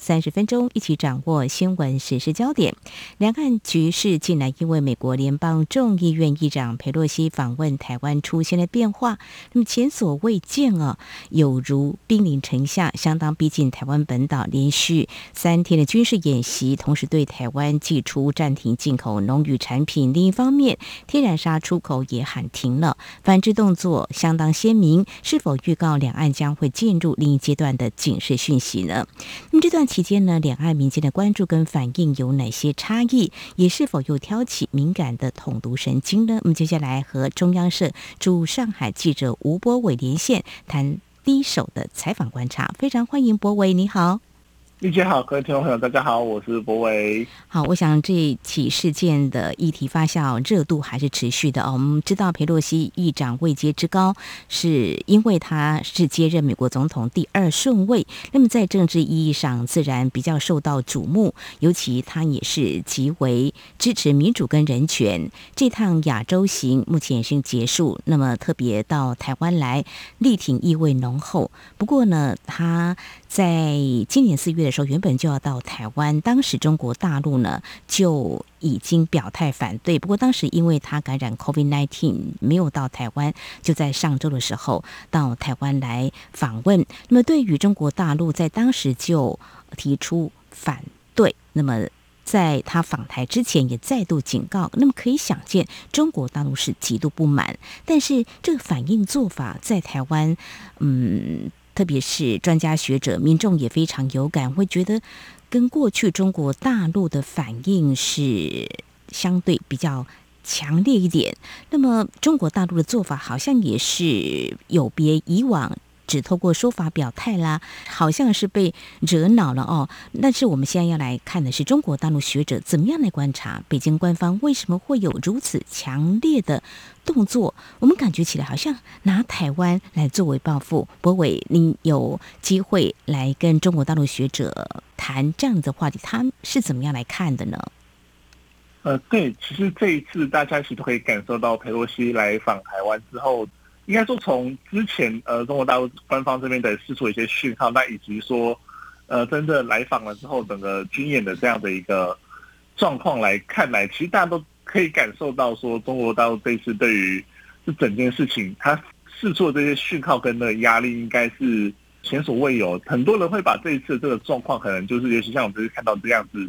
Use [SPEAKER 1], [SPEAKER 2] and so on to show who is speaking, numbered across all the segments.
[SPEAKER 1] 三十分钟，一起掌握新闻时事焦点。两岸局势近来因为美国联邦众议院议长佩洛西访问台湾出现了变化，那么前所未见啊，有如兵临城下，相当逼近台湾本岛。连续三天的军事演习，同时对台湾寄出暂停进口农渔产品。另一方面，天然砂出口也喊停了，反制动作相当鲜明。是否预告两岸将会进入另一阶段的警示讯息呢？那么这段。期间呢，两岸民间的关注跟反应有哪些差异？也是否又挑起敏感的统独神经呢？我们接下来和中央社驻上海记者吴博伟连线，谈第一手的采访观察。非常欢迎博伟，你好。
[SPEAKER 2] 丽姐好，各位听众朋友，大家好，我是博伟。
[SPEAKER 1] 好，我想这起事件的议题发酵热度还是持续的哦。我们知道佩洛西议长位阶之高，是因为他是接任美国总统第二顺位，那么在政治意义上自然比较受到瞩目。尤其他也是极为支持民主跟人权。这趟亚洲行目前已经结束，那么特别到台湾来力挺意味浓厚。不过呢，他在今年四月的。时候原本就要到台湾，当时中国大陆呢就已经表态反对。不过当时因为他感染 COVID-19 没有到台湾，就在上周的时候到台湾来访问。那么对于中国大陆在当时就提出反对，那么在他访台之前也再度警告。那么可以想见，中国大陆是极度不满。但是这个反应做法在台湾，嗯。特别是专家学者、民众也非常有感，会觉得跟过去中国大陆的反应是相对比较强烈一点。那么中国大陆的做法好像也是有别以往。只透过说法表态啦，好像是被惹恼了哦。但是我们现在要来看的是中国大陆学者怎么样来观察北京官方为什么会有如此强烈的动作？我们感觉起来好像拿台湾来作为报复。博伟，你有机会来跟中国大陆学者谈这样的话题，他是怎么样来看的呢？
[SPEAKER 2] 呃，对，其实这一次大家其实都可以感受到佩洛西来访台湾之后。应该说，从之前呃中国大陆官方这边的释出一些讯号，那以及说呃真正来访了之后，整个军演的这样的一个状况来看来，其实大家都可以感受到说，中国大陆这次对于这整件事情，它释出的这些讯号跟的压力，应该是前所未有。很多人会把这一次这个状况，可能就是尤其像我们这次看到这样子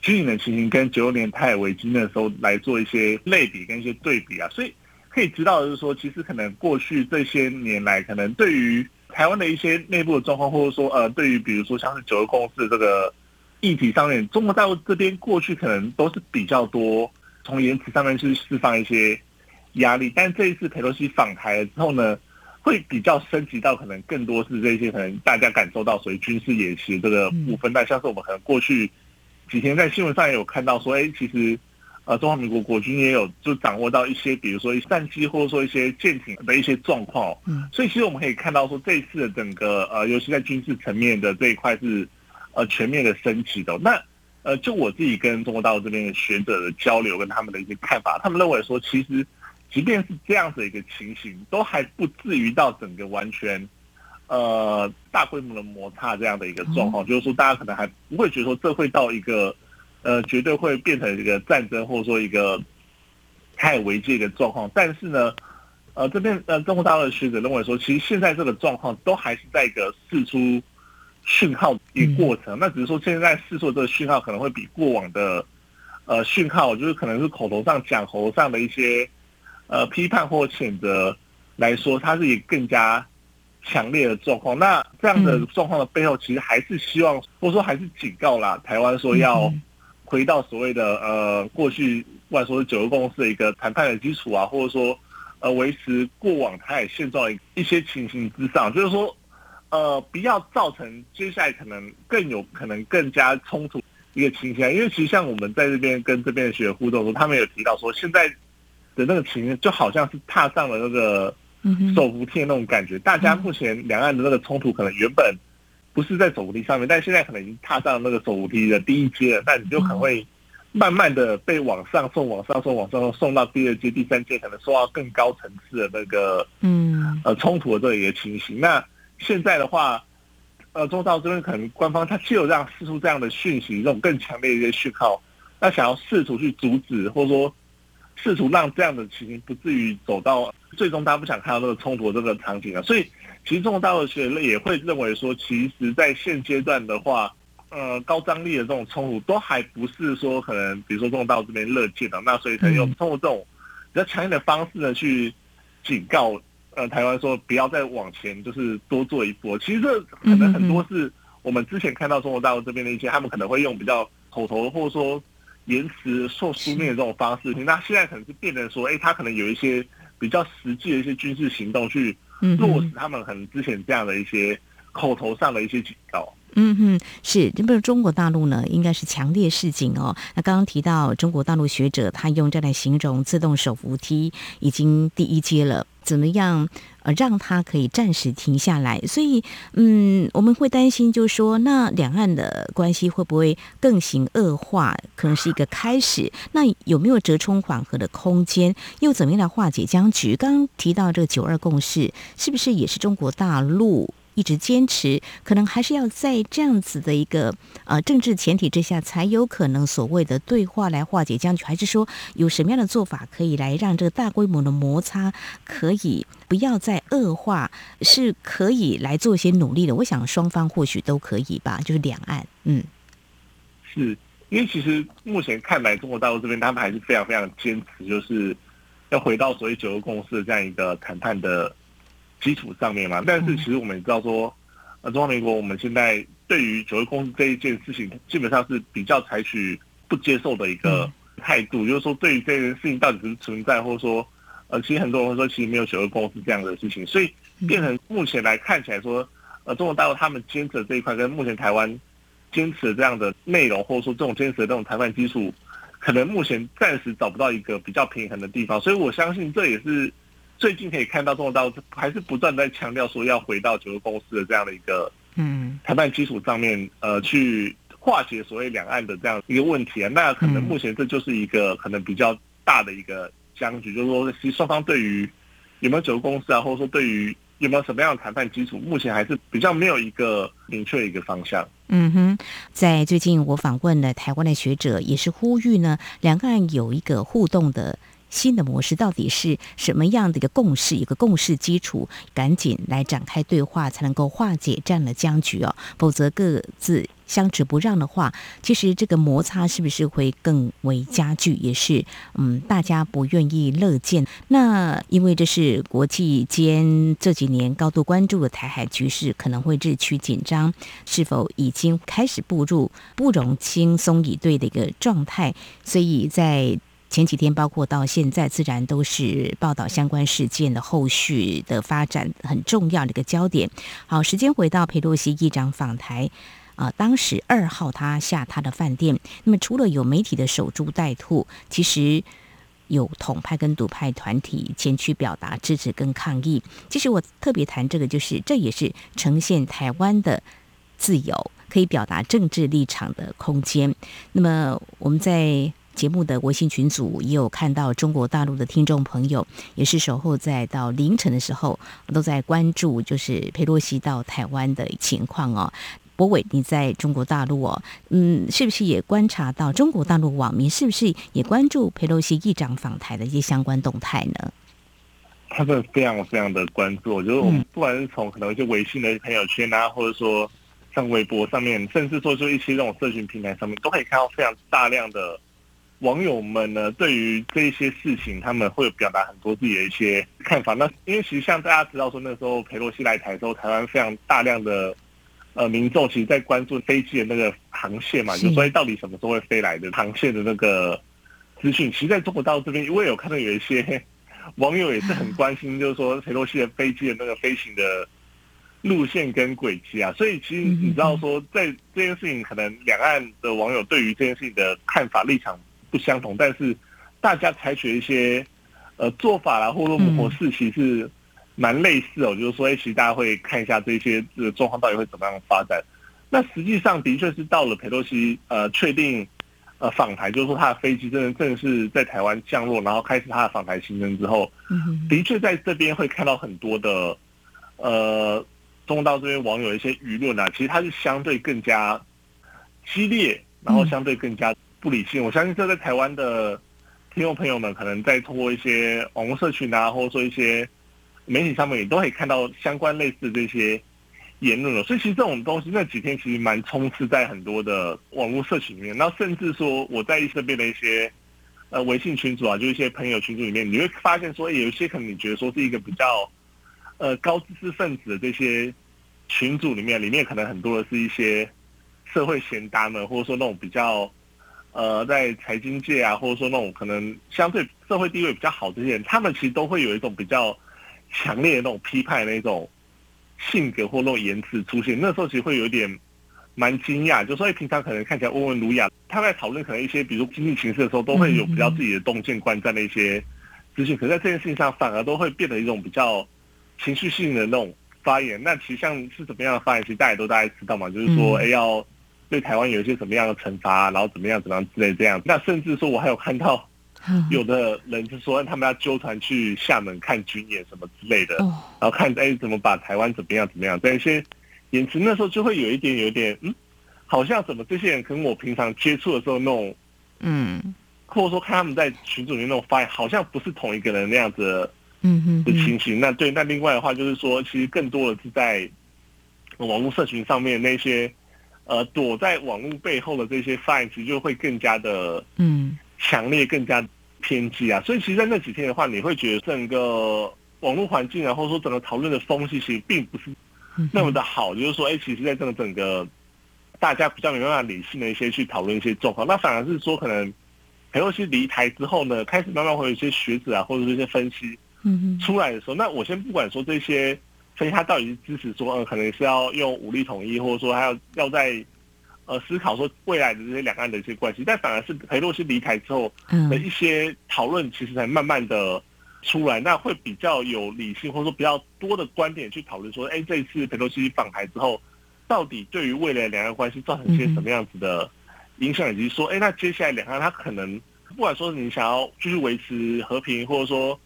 [SPEAKER 2] 军演的情形，跟九六年泰尔维金的时候来做一些类比跟一些对比啊，所以。可以知道的是说，其实可能过去这些年来，可能对于台湾的一些内部的状况，或者说呃，对于比如说像是九二共识这个议题上面，中国大陆这边过去可能都是比较多从言辞上面去释放一些压力，但这一次佩洛西访台了之后呢，会比较升级到可能更多是这些可能大家感受到属于军事演习这个部分，但像是我们可能过去几天在新闻上也有看到说，哎，其实。呃，中华民国国军也有就掌握到一些，比如说战机或者说一些舰艇的一些状况，嗯，所以其实我们可以看到说，这一次的整个呃，尤其在军事层面的这一块是呃全面的升级的。那呃，就我自己跟中国大陆这边的学者的交流跟他们的一些看法，他们认为说，其实即便是这样子一个情形，都还不至于到整个完全呃大规模的摩擦这样的一个状况，就是说大家可能还不会觉得说这会到一个。呃，绝对会变成一个战争，或者说一个太危机的状况。但是呢，呃，这边呃，中国大陆的学者认为说，其实现在这个状况都还是在一个试出讯号一个过程。那只是说现在试出这个讯号可能会比过往的呃讯号，就是可能是口头上讲、口头上的一些呃批判或谴责来说，它是以更加强烈的状况。那这样的状况的背后，其实还是希望，或者说还是警告啦，台湾说要。回到所谓的呃过去，不管说是九个公司的一个谈判的基础啊，或者说呃维持过往台海现状一些情形之上，就是说呃不要造成接下来可能更有可能更加冲突一个情形。因为其实像我们在这边跟这边的学员互动时，他们有提到说，现在的那个情形就好像是踏上了那个手扶梯的那种感觉。大家目前两岸的那个冲突，可能原本不是在走楼梯上面，但现在可能已经踏上那个走楼梯的第一阶了，但你就可能会慢慢的被往上送、往上送、往上送，送到第二阶、第三阶，可能受到更高层次的那个嗯呃冲突的这一个情形。那现在的话，呃，中道这边可能官方他就有让释出这样的讯息，这种更强烈的一些讯号，那想要试图去阻止，或者说试图让这样的情形不至于走到最终大家不想看到那个冲突这个场景啊。所以，其实中国大陆学也会认为说，其实，在现阶段的话，呃，高张力的这种冲突都还不是说可能，比如说中国大陆这边乐见的，那所以才用通过这种比较强硬的方式呢去警告。呃，台湾说不要再往前，就是多做一波。其实这可能很多是我们之前看到中国大陆这边的一些，他们可能会用比较口头或者说言辞或书面的这种方式。那现在可能是变成说，哎，他可能有一些比较实际的一些军事行动去落实他们很之前这样的一些口头上的一些警告。
[SPEAKER 1] 嗯哼，是，这不是中国大陆呢，应该是强烈示警哦。那刚刚提到中国大陆学者，他用这来形容自动手扶梯已经第一阶了，怎么样呃让它可以暂时停下来？所以，嗯，我们会担心，就是说，那两岸的关系会不会更行恶化？可能是一个开始。那有没有折冲缓和的空间？又怎么样来化解僵局？刚刚提到这个九二共识，是不是也是中国大陆？一直坚持，可能还是要在这样子的一个呃政治前提之下，才有可能所谓的对话来化解僵局，还是说有什么样的做法可以来让这个大规模的摩擦可以不要再恶化，是可以来做一些努力的。我想双方或许都可以吧，就是两岸，嗯，
[SPEAKER 2] 是因为其实目前看来，中国大陆这边他们还是非常非常坚持，就是要回到所谓九个共识的这样一个谈判的。基础上面嘛，但是其实我们也知道说，呃，中华民国我们现在对于九二共识这一件事情，基本上是比较采取不接受的一个态度，就是说对于这件事情到底是存在，或者说，呃，其实很多人说其实没有九二共识这样的事情，所以变成目前来看起来说，呃，中国大陆他们坚持的这一块跟目前台湾坚持的这样的内容，或者说这种坚持的这种谈判基础，可能目前暂时找不到一个比较平衡的地方，所以我相信这也是。最近可以看到，中国大陆还是不断在强调说要回到九个公司的这样的一个嗯谈判基础上面，呃，去化解所谓两岸的这样一个问题啊。那可能目前这就是一个可能比较大的一个僵局，就是说，其实双方对于有没有九个公司啊，或者说对于有没有什么样的谈判基础，目前还是比较没有一个明确的一个方向。
[SPEAKER 1] 嗯哼，在最近我访问了台湾的学者，也是呼吁呢，两岸有一个互动的。新的模式到底是什么样的一个共识？一个共识基础，赶紧来展开对话，才能够化解这样的僵局哦。否则各自相持不让的话，其实这个摩擦是不是会更为加剧？也是嗯，大家不愿意乐见。那因为这是国际间这几年高度关注的台海局势，可能会日趋紧张，是否已经开始步入不容轻松以对的一个状态？所以在前几天，包括到现在，自然都是报道相关事件的后续的发展很重要的一个焦点。好，时间回到佩洛西议长访台啊，当时二号他下他的饭店，那么除了有媒体的守株待兔，其实有统派跟独派团体前去表达支持跟抗议。其实我特别谈这个，就是这也是呈现台湾的自由，可以表达政治立场的空间。那么我们在。节目的微信群组也有看到中国大陆的听众朋友，也是守候在到凌晨的时候，都在关注就是佩洛西到台湾的情况哦。博伟，你在中国大陆哦，嗯，是不是也观察到中国大陆网民是不是也关注佩洛西议长访台的一些相关动态呢？
[SPEAKER 2] 他们非常非常的关注，我觉得我们不管是从可能一些微信的朋友圈啊，或者说像微博上面，甚至说就一些这种社群平台上面，都可以看到非常大量的。网友们呢，对于这些事情，他们会表达很多自己的一些看法。那因为其实像大家知道说，那时候佩洛西来台之后，台湾非常大量的呃民众，其实在关注飞机的那个航线嘛，就说到底什么时候会飞来的航线的那个资讯。其实在中国大陆这边，我也有看到有一些 网友也是很关心，就是说佩洛西的飞机的那个飞行的路线跟轨迹啊。所以其实你知道说，在这件事情，可能两岸的网友对于这件事情的看法立场。不相同，但是大家采取一些呃做法啦，或者模式，其实蛮类似哦，就是说，哎，其实大家会看一下这些这个状况到底会怎么样发展。那实际上的确是到了佩洛西呃确定呃访台，就是说他的飞机真的正式在台湾降落，然后开始他的访台行程之后，的确在这边会看到很多的呃中国大陆这边网友一些舆论啊，其实它是相对更加激烈，然后相对更加不理性。我相信这在台湾的听众朋友们可能在通过一些网络社群啊，或者说一些媒体上面也都可以看到相关类似的这些。言论了，所以其实这种东西那几天其实蛮充斥在很多的网络社群里面，那甚至说我在身边的一些呃微信群组啊，就一些朋友群组里面，你会发现说有一些可能你觉得说是一个比较呃高知识分子的这些群组里面，里面可能很多的是一些社会贤达们，或者说那种比较呃在财经界啊，或者说那种可能相对社会地位比较好这些人，他们其实都会有一种比较强烈的那种批判那种。性格或那种言辞出现，那时候其实会有点蛮惊讶，就说以平常可能看起来温文儒雅，他在讨论可能一些比如经济形势的时候，都会有比较自己的洞见观战的一些资讯，可在这件事情上反而都会变得一种比较情绪性的那种发言。那其实像是怎么样的发言，其实大家都大概知道嘛，就是说，哎，要对台湾有一些什么样的惩罚，然后怎么样怎么样之类这样。那甚至说我还有看到。有的人就说他们要纠团去厦门看军演什么之类的，然后看哎怎么把台湾怎么样怎么样，但一些言辞那时候就会有一点有一点嗯，好像怎么这些人跟我平常接触的时候那种嗯，或者说看他们在群组里面那种发言，好像不是同一个人那样子嗯嗯的情形。那对，那另外的话就是说，其实更多的是在网络社群上面那些呃躲在网络背后的这些发言，其实就会更加的嗯。强烈更加偏激啊，所以其实，在那几天的话，你会觉得整个网络环境啊，或者说整个讨论的风气，其实并不是那么的好。就是说，哎，其实，在这个整个大家比较没办法理性的一些去讨论一些状况，那反而是说，可能裴洛西离台之后呢，开始慢慢会有一些学者啊，或者是一些分析嗯出来的时候，那我先不管说这些分析他到底是支持说，嗯，可能是要用武力统一，或者说他要要在。呃，思考说未来的这些两岸的一些关系，但反而是裴洛西离开之后的一些讨论，其实才慢慢的出来，那会比较有理性，或者说比较多的观点去讨论说，哎，这一次裴洛西访台之后，到底对于未来两岸关系造成一些什么样子的影响，以及说，哎，那接下来两岸他可能不管说你想要继续维持和平，或者说。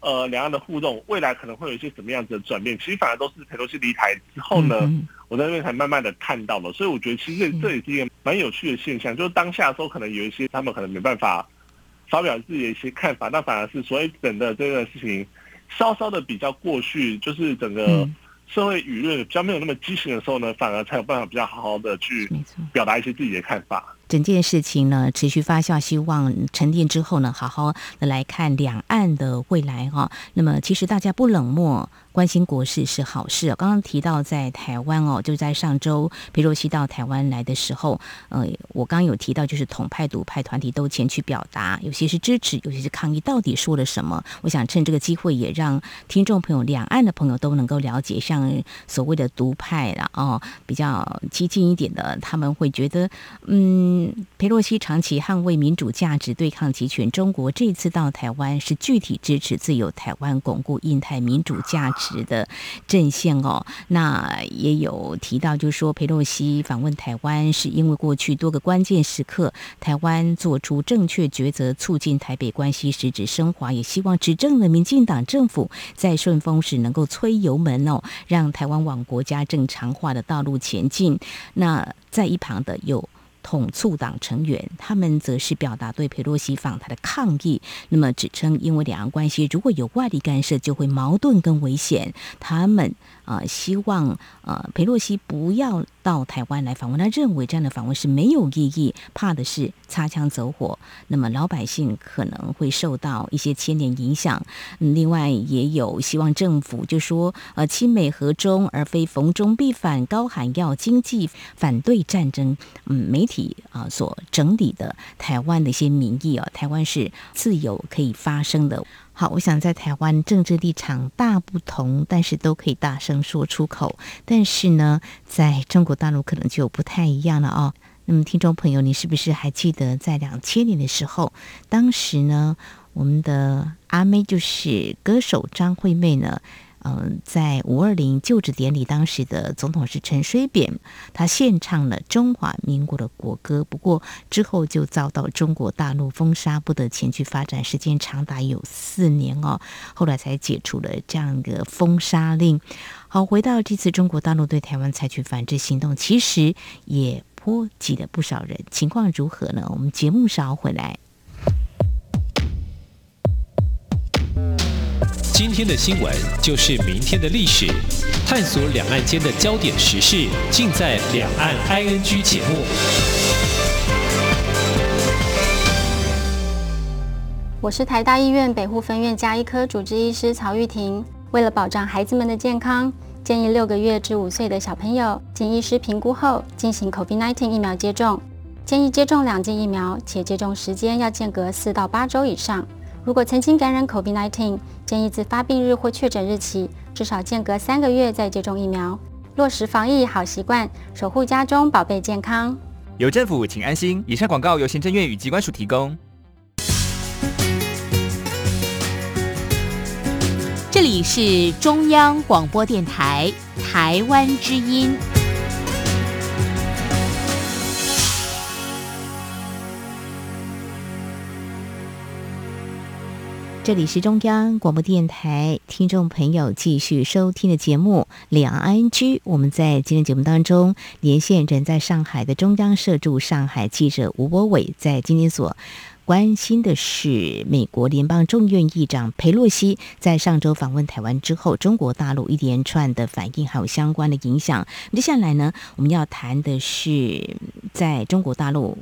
[SPEAKER 2] 呃，两岸的互动未来可能会有一些什么样子的转变？其实反而都是佩洛西离台之后呢，我在那边才慢慢的看到了。所以我觉得其实这这也是一个蛮有趣的现象，就是当下的时候可能有一些他们可能没办法发表自己的一些看法，但反而是所以整的这个事情稍稍的比较过去，就是整个。社会舆论比较没有那么畸形的时候呢，反而才有办法比较好好的去表达一些自己的看法。
[SPEAKER 1] 整件事情呢持续发酵，希望沉淀之后呢，好好的来看两岸的未来哈。那么其实大家不冷漠。关心国事是好事。刚刚提到在台湾哦，就在上周，佩洛西到台湾来的时候，呃，我刚刚有提到，就是统派独派团体都前去表达，有些是支持，有些是抗议。到底说了什么？我想趁这个机会，也让听众朋友、两岸的朋友都能够了解，像所谓的独派了哦，比较激进一点的，他们会觉得，嗯，佩洛西长期捍卫民主价值，对抗集权中国，这次到台湾是具体支持自由台湾，巩固印太民主价值。的阵线哦，那也有提到，就是说佩洛西访问台湾，是因为过去多个关键时刻，台湾做出正确抉择，促进台北关系实质升华，也希望执政的民进党政府在顺风时能够催油门哦，让台湾往国家正常化的道路前进。那在一旁的有。统促党成员，他们则是表达对佩洛西访台的抗议。那么指称，因为两岸关系如果有外力干涉，就会矛盾跟危险。他们啊，希望呃佩洛西不要到台湾来访问。他认为这样的访问是没有意义，怕的是擦枪走火。那么老百姓可能会受到一些牵连影响。另外也有希望政府就说呃亲美和中，而非逢中必反，高喊要经济反对战争。嗯，媒体。啊，所整理的台湾的一些民意啊，台湾是自由可以发声的。好，我想在台湾政治立场大不同，但是都可以大声说出口。但是呢，在中国大陆可能就不太一样了哦。那么，听众朋友，你是不是还记得在两千年的时候，当时呢，我们的阿妹就是歌手张惠妹呢？嗯，在五二零就职典礼，当时的总统是陈水扁，他献唱了中华民国的国歌。不过之后就遭到中国大陆封杀，不得前去发展，时间长达有四年哦。后来才解除了这样一个封杀令。好，回到这次中国大陆对台湾采取反制行动，其实也波及了不少人。情况如何呢？我们节目稍后回来。
[SPEAKER 3] 今天的新闻就是明天的历史，探索两岸间的焦点时事，尽在《两岸 ING》节目。
[SPEAKER 4] 我是台大医院北护分院加医科主治医师曹玉婷。为了保障孩子们的健康，建议六个月至五岁的小朋友经医师评估后进行 COVID-19 疫苗接种。建议接种两剂疫苗，且接种时间要间隔四到八周以上。如果曾经感染 COVID-19，建议自发病日或确诊日起至少间隔三个月再接种疫苗。落实防疫好习惯，守护家中宝贝健康。
[SPEAKER 5] 有政府，请安心。以上广告由行政院与机关署提供。
[SPEAKER 1] 这里是中央广播电台台湾之音。这里是中央广播电台听众朋友继续收听的节目《两岸居》。我们在今天节目当中连线人在上海的中央社驻上海记者吴博伟，在今天所关心的是美国联邦众议院议长佩洛西在上周访问台湾之后，中国大陆一连串的反应还有相关的影响。接下来呢，我们要谈的是在中国大陆。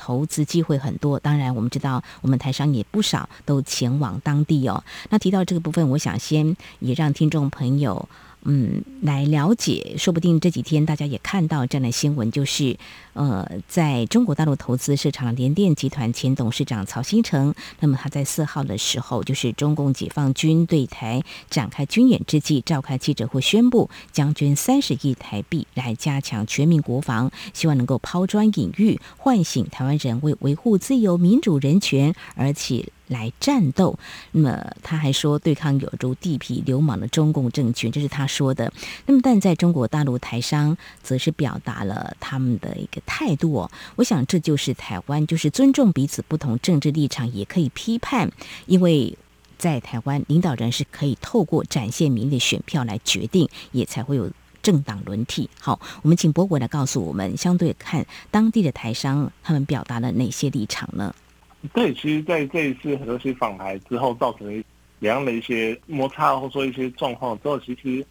[SPEAKER 1] 投资机会很多，当然我们知道，我们台商也不少都前往当地哦。那提到这个部分，我想先也让听众朋友。嗯，来了解，说不定这几天大家也看到这样的新闻，就是呃，在中国大陆投资市场联电集团前董事长曹新成，那么他在四号的时候，就是中共解放军对台展开军演之际，召开记者会宣布，将捐三十亿台币来加强全民国防，希望能够抛砖引玉，唤醒台湾人为维护自由民主人权而起。来战斗，那么他还说对抗有如地痞流氓的中共政权，这是他说的。那么，但在中国大陆台商则是表达了他们的一个态度哦。我想这就是台湾，就是尊重彼此不同政治立场，也可以批判，因为在台湾领导人是可以透过展现民意的选票来决定，也才会有政党轮替。好，我们请博伟来告诉我们，相对看当地的台商他们表达了哪些立场呢？
[SPEAKER 2] 对，其实，在这一次很多些访台之后，造成两样的一些摩擦，或者说一些状况之后，其实，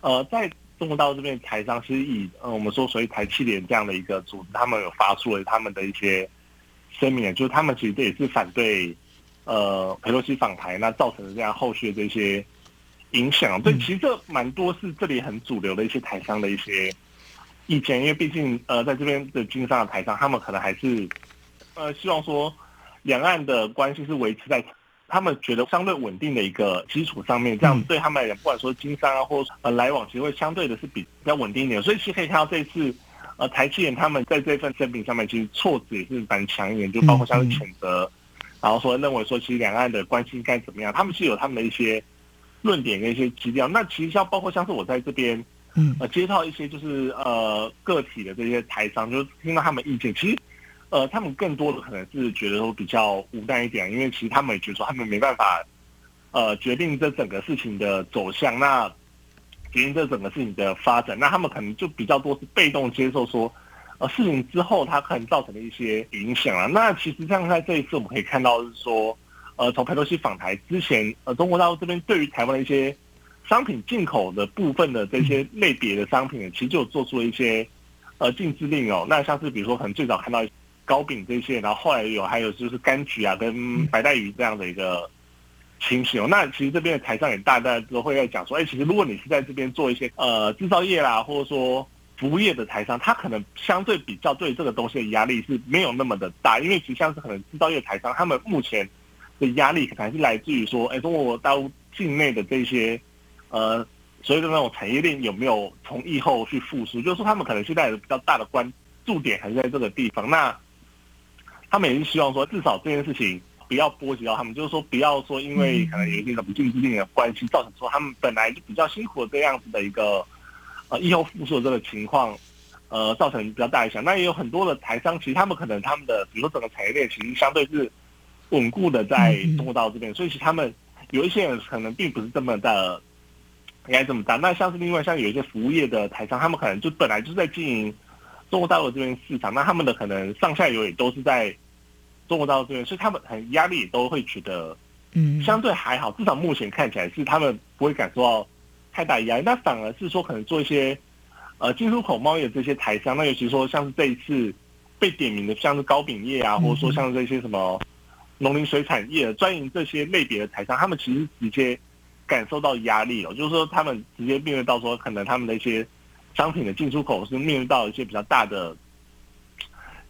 [SPEAKER 2] 呃，在中国大陆这边台上，其实以呃我们说所谓台气联这样的一个组织，他们有发出了他们的一些声明，就是他们其实这也是反对呃佩洛西访台，那造成的这样后续的这些影响。对，其实这蛮多是这里很主流的一些台商的一些意见，因为毕竟呃在这边的经商的台商，他们可能还是呃希望说。两岸的关系是维持在他们觉得相对稳定的一个基础上面，这样对他们来讲，不管说经商啊，或呃来往，其实会相对的是比较稳定一点。所以其实可以看到这次，呃，台积电他们在这份声明上面，其实措辞也是蛮强硬，就包括像是谴责，然后说认为说其实两岸的关系应该怎么样，他们是有他们的一些论点跟一些基调。那其实像包括像是我在这边，嗯，呃，接到一些就是呃个体的这些台商，就是听到他们意见，其实。呃，他们更多的可能是觉得说比较无奈一点，因为其实他们也觉得说他们没办法，呃，决定这整个事情的走向，那决定这整个事情的发展，那他们可能就比较多是被动接受说，呃，事情之后它可能造成的一些影响啊。那其实像在这一次我们可以看到是说，呃，从佩洛西访台之前，呃，中国大陆这边对于台湾的一些商品进口的部分的这些类别的商品，其实就做出了一些呃禁止令哦。那像是比如说可能最早看到。糕饼这些，然后后来有还有就是柑橘啊，跟白带鱼这样的一个情形哦。那其实这边的台上也大家都会在讲说，哎，其实如果你是在这边做一些呃制造业啦，或者说服务业的台商，他可能相对比较对这个东西的压力是没有那么的大，因为其实像是可能制造业台商，他们目前的压力可能是来自于说，哎，中国大陆境内的这些呃所谓的那种产业链有没有从疫后去复苏，就是说他们可能现在有比较大的关注点还是在这个地方。那他们也是希望说，至少这件事情不要波及到他们，就是说不要说因为可能有一些什么禁止令的关系，造成说他们本来就比较辛苦的这样子的一个呃疫后复苏的这个情况，呃，造成比较大影响。那也有很多的台商，其实他们可能他们的比如说整个产业链其实相对是稳固的在中国大陆这边，所以其实他们有一些人可能并不是这么的应该这么大。那像是另外像有一些服务业的台商，他们可能就本来就是在经营中国大陆这边市场，那他们的可能上下游也都是在。中国大陆这边，所以他们很压力都会觉得，嗯，相对还好，至少目前看起来是他们不会感受到太大压力。那反而是说，可能做一些呃进出口贸易的这些台商，那尤其说像是这一次被点名的，像是糕饼业啊，或者说像这些什么农林水产业专营这些类别的台商，他们其实直接感受到压力了，就是说他们直接面对到说，可能他们的一些商品的进出口是面对到一些比较大的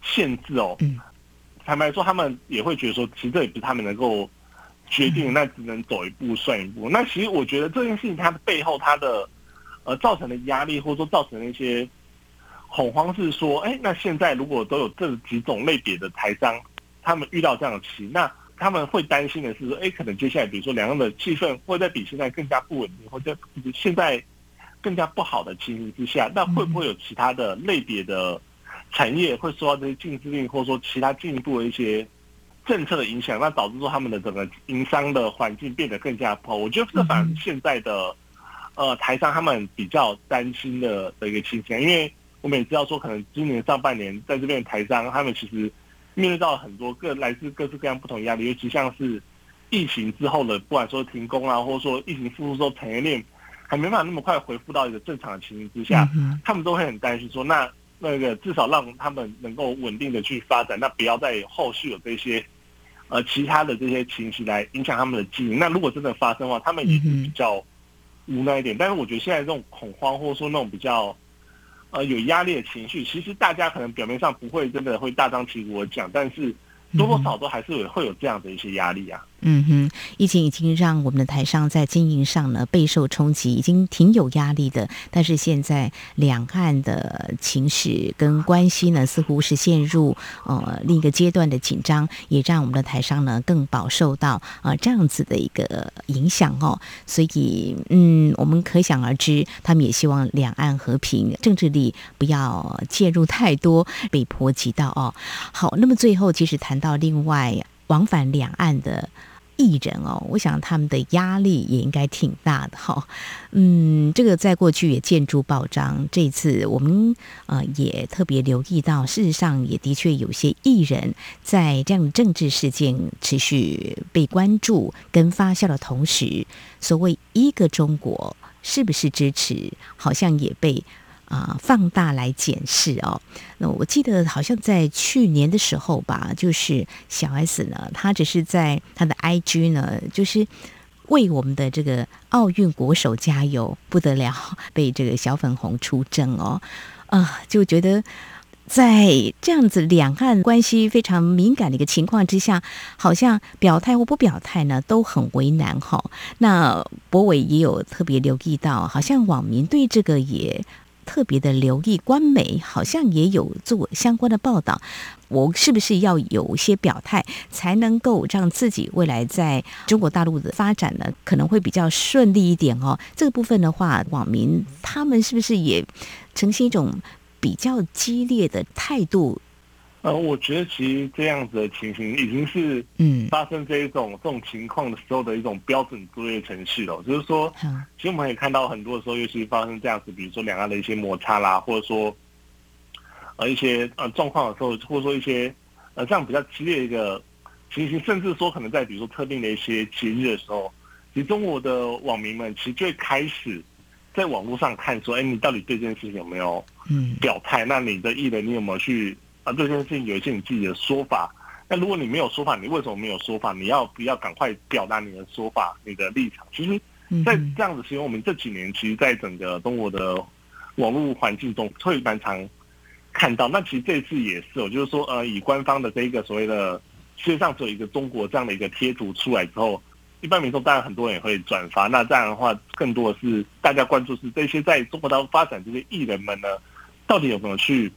[SPEAKER 2] 限制哦。坦白说，他们也会觉得说，其实这也不是他们能够决定，那只能走一步算一步。那其实我觉得这件事情它的背后，它的呃造成的压力，或者说造成的一些恐慌，是说，哎，那现在如果都有这几种类别的台商，他们遇到这样的期，那他们会担心的是说，哎，可能接下来比如说两岸的气氛会在比现在更加不稳定，或者现在更加不好的情形之下，那会不会有其他的类别的？产业会受到这些禁制令，或者说其他进一步的一些政策的影响，那导致说他们的整个营商的环境变得更加不好。我觉得这反而现在的呃台商他们比较担心的的一个情形，因为我们也知道说，可能今年上半年在这边台商他们其实面对到很多各来自各式各样不同压力，尤其像是疫情之后的，不管说停工啊，或者说疫情复苏之后产业链还没办法那么快恢复到一个正常的情形之下，他们都会很担心说那。那个至少让他们能够稳定的去发展，那不要在后续有这些呃其他的这些情绪来影响他们的经营。那如果真的发生的话，他们也是比较无奈一点。但是我觉得现在这种恐慌或者说那种比较呃有压力的情绪，其实大家可能表面上不会真的会大张旗鼓的讲，但是多多少少都还是会有这样的一些压力啊。
[SPEAKER 1] 嗯哼，疫情已经让我们的台商在经营上呢备受冲击，已经挺有压力的。但是现在两岸的情势跟关系呢，似乎是陷入呃另一个阶段的紧张，也让我们的台商呢更饱受到啊这样子的一个影响哦。所以嗯，我们可想而知，他们也希望两岸和平，政治力不要介入太多，被波及到哦。好，那么最后其实谈到另外往返两岸的。艺人哦，我想他们的压力也应该挺大的哈。嗯，这个在过去也见诸报章，这次我们呃也特别留意到，事实上也的确有些艺人，在这样的政治事件持续被关注跟发酵的同时，所谓一个中国是不是支持，好像也被。啊，放大来检视哦。那我记得好像在去年的时候吧，就是小 S 呢，她只是在他的 IG 呢，就是为我们的这个奥运国手加油，不得了，被这个小粉红出征哦。啊，就觉得在这样子两岸关系非常敏感的一个情况之下，好像表态或不表态呢，都很为难哈。那博伟也有特别留意到，好像网民对这个也。特别的留意，官媒好像也有做相关的报道。我是不是要有一些表态，才能够让自己未来在中国大陆的发展呢？可能会比较顺利一点哦。这个部分的话，网民他们是不是也呈现一种比较激烈的态度？
[SPEAKER 2] 呃，我觉得其实这样子的情形已经是嗯发生这一种这种情况的时候的一种标准作业程序了。就是说，其实我们也看到很多的时候，尤其发生这样子，比如说两岸的一些摩擦啦，或者说呃一些呃状况的时候，或者说一些呃这样比较激烈的一个情形，甚至说可能在比如说特定的一些节日的时候，其实中国的网民们其实就会开始在网络上看说，哎，你到底对这件事情有没有嗯表态？那你的艺人你有没有去？啊，这件事情有一些你自己的说法。那如果你没有说法，你为什么没有说法？你要不要赶快表达你的说法、你的立场？其实，在这样子，其实我们这几年，其实，在整个中国的网络环境中，会蛮常看到。那其实这次也是，我就是说，呃，以官方的这一个所谓的世界上只有一个中国这样的一个贴图出来之后，一般民众当然很多人也会转发。那这样的话，更多的是大家关注是这些在中国大陆发展这些艺人们呢，到底有没有去？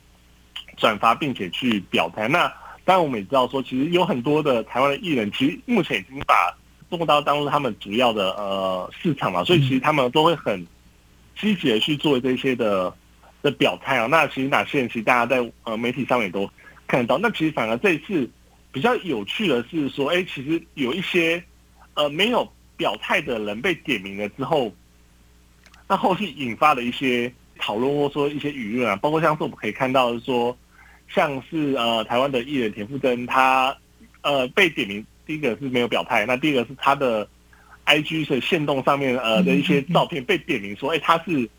[SPEAKER 2] 转发并且去表态，那当然我们也知道说，其实有很多的台湾的艺人，其实目前已经把中国大陆当做他们主要的呃市场嘛，所以其实他们都会很积极的去做这些的的表态啊。那其实哪些人，其实大家在呃媒体上面也都看得到。那其实反而这一次比较有趣的是说，哎，其实有一些呃没有表态的人被点名了之后，那后续引发了一些讨论或说一些舆论啊，包括像是我们可以看到说。像是呃台湾的艺人田馥甄，他呃被点名，第一个是没有表态，那第二个是他的 I G 的线动上面呃的一些照片被点名说，哎他是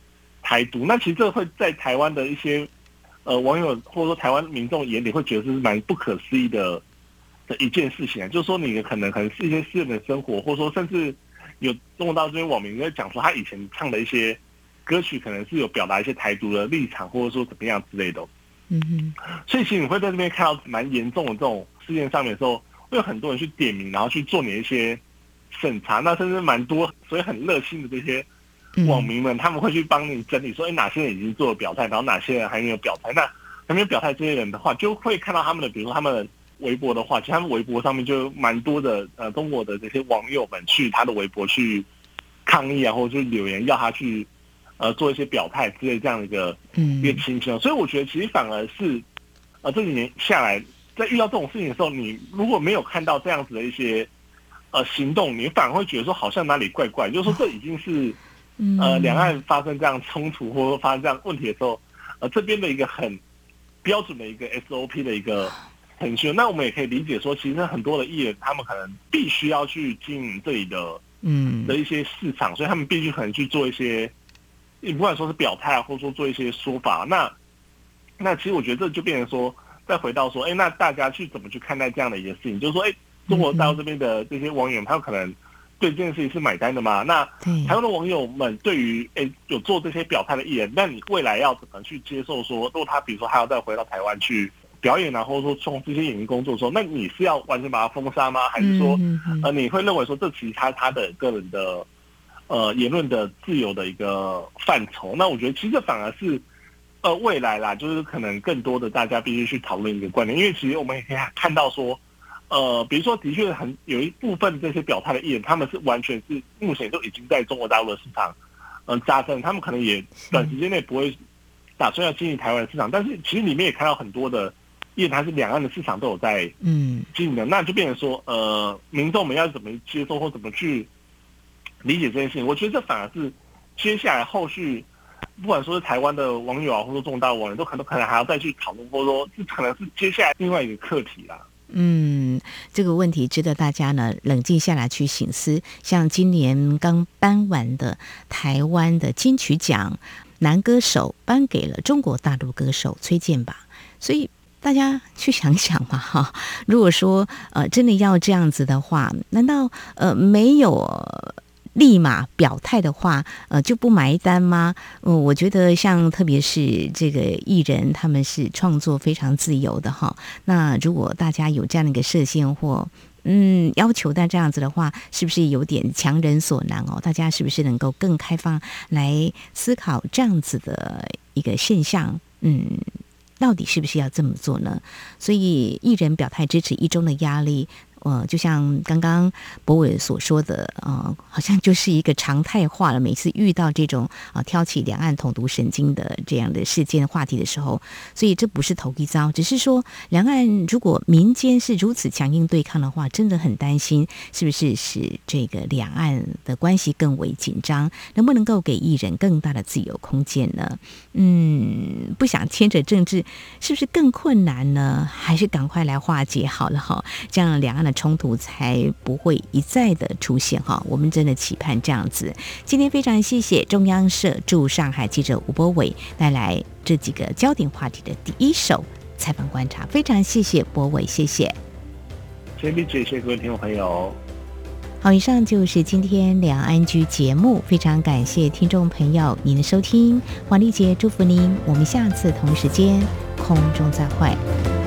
[SPEAKER 2] 台独，那其实这会在台湾的一些呃网友或者说台湾民众眼里会觉得是蛮不可思议的的一件事情啊，就是说你可能可能是一些私人的生活，或者说甚至有中国大陆这些网民在讲说他以前唱的一些歌曲可能是有表达一些台独的立场，或者说怎么样之类的。嗯哼，所以其实你会在这边看到蛮严重的这种事件上面的时候，会有很多人去点名，然后去做你一些审查，那甚至蛮多，所以很热心的这些网民们，他们会去帮你整理说，哎，哪些人已经做了表态，然后哪些人还没有表态。那还没有表态这些人的话，就会看到他们的，比如说他们微博的话，其实他们微博上面就蛮多的，呃，中国的这些网友们去他的微博去抗议啊，或者就留言要他去。呃，做一些表态之类这样的一个嗯一个情形，所以我觉得其实反而是，呃，这几年下来，在遇到这种事情的时候，你如果没有看到这样子的一些呃行动，你反而会觉得说好像哪里怪怪，就是说这已经是呃两岸发生这样冲突或者发生这样问题的时候，呃这边的一个很标准的一个 SOP 的一个程序。那我们也可以理解说，其实很多的艺人他们可能必须要去经营这里的嗯的一些市场，所以他们必须可能去做一些。你不管说是表态啊，或者说做一些说法，那那其实我觉得这就变成说，再回到说，哎，那大家去怎么去看待这样的一个事情？就是说，哎，中国大陆这边的这些网友，他有可能对这件事情是买单的吗？那台湾的网友们对于哎有做这些表态的艺人，那你未来要怎么去接受？说，如果他比如说还要再回到台湾去表演啊，或者说从这些演艺工作的时候，那你是要完全把他封杀吗？还是说，呃，你会认为说这其实他他的个人的？呃，言论的自由的一个范畴，那我觉得其实这反而是，呃，未来啦，就是可能更多的大家必须去讨论一个观点，因为其实我们也可以看到说，呃，比如说的确很有一部分这些表态的艺人，他们是完全是目前都已经在中国大陆的市场，嗯，扎根，他们可能也短时间内不会打算要经营台湾的市场，但是其实里面也看到很多的艺人，他是两岸的市场都有在嗯经营的，那就变成说，呃，民众们要怎么接受或怎么去。理解这件事情，我觉得这反而是接下来后续，不管说是台湾的网友啊，或者说重大网友，都可能可能还要再去讨论，或者说这可能是接下来另外一个课题啦。
[SPEAKER 1] 嗯，这个问题值得大家呢冷静下来去醒思。像今年刚颁完的台湾的金曲奖男歌手颁给了中国大陆歌手崔健吧，所以大家去想想嘛哈。如果说呃真的要这样子的话，难道呃没有？立马表态的话，呃，就不埋单吗？嗯，我觉得像特别是这个艺人，他们是创作非常自由的哈。那如果大家有这样的一个设限或嗯要求，但这样子的话，是不是有点强人所难哦？大家是不是能够更开放来思考这样子的一个现象？嗯，到底是不是要这么做呢？所以艺人表态支持一中的压力。呃，就像刚刚博伟所说的，呃，好像就是一个常态化了。每次遇到这种啊挑起两岸统独神经的这样的事件话题的时候，所以这不是头一遭，只是说两岸如果民间是如此强硬对抗的话，真的很担心是不是使这个两岸的关系更为紧张，能不能够给艺人更大的自由空间呢？嗯，不想牵扯政治，是不是更困难呢？还是赶快来化解好了哈，这样两岸的。冲突才不会一再的出现哈，我们真的期盼这样子。今天非常谢谢中央社驻上海记者吴博伟带来这几个焦点话题的第一手采访观察，非常谢谢博伟，谢谢。
[SPEAKER 2] 谢谢谢谢各位听众朋友。
[SPEAKER 1] 好，以上就是今天两岸居节目，非常感谢听众朋友您的收听，王丽杰祝福您，我们下次同时间空中再会。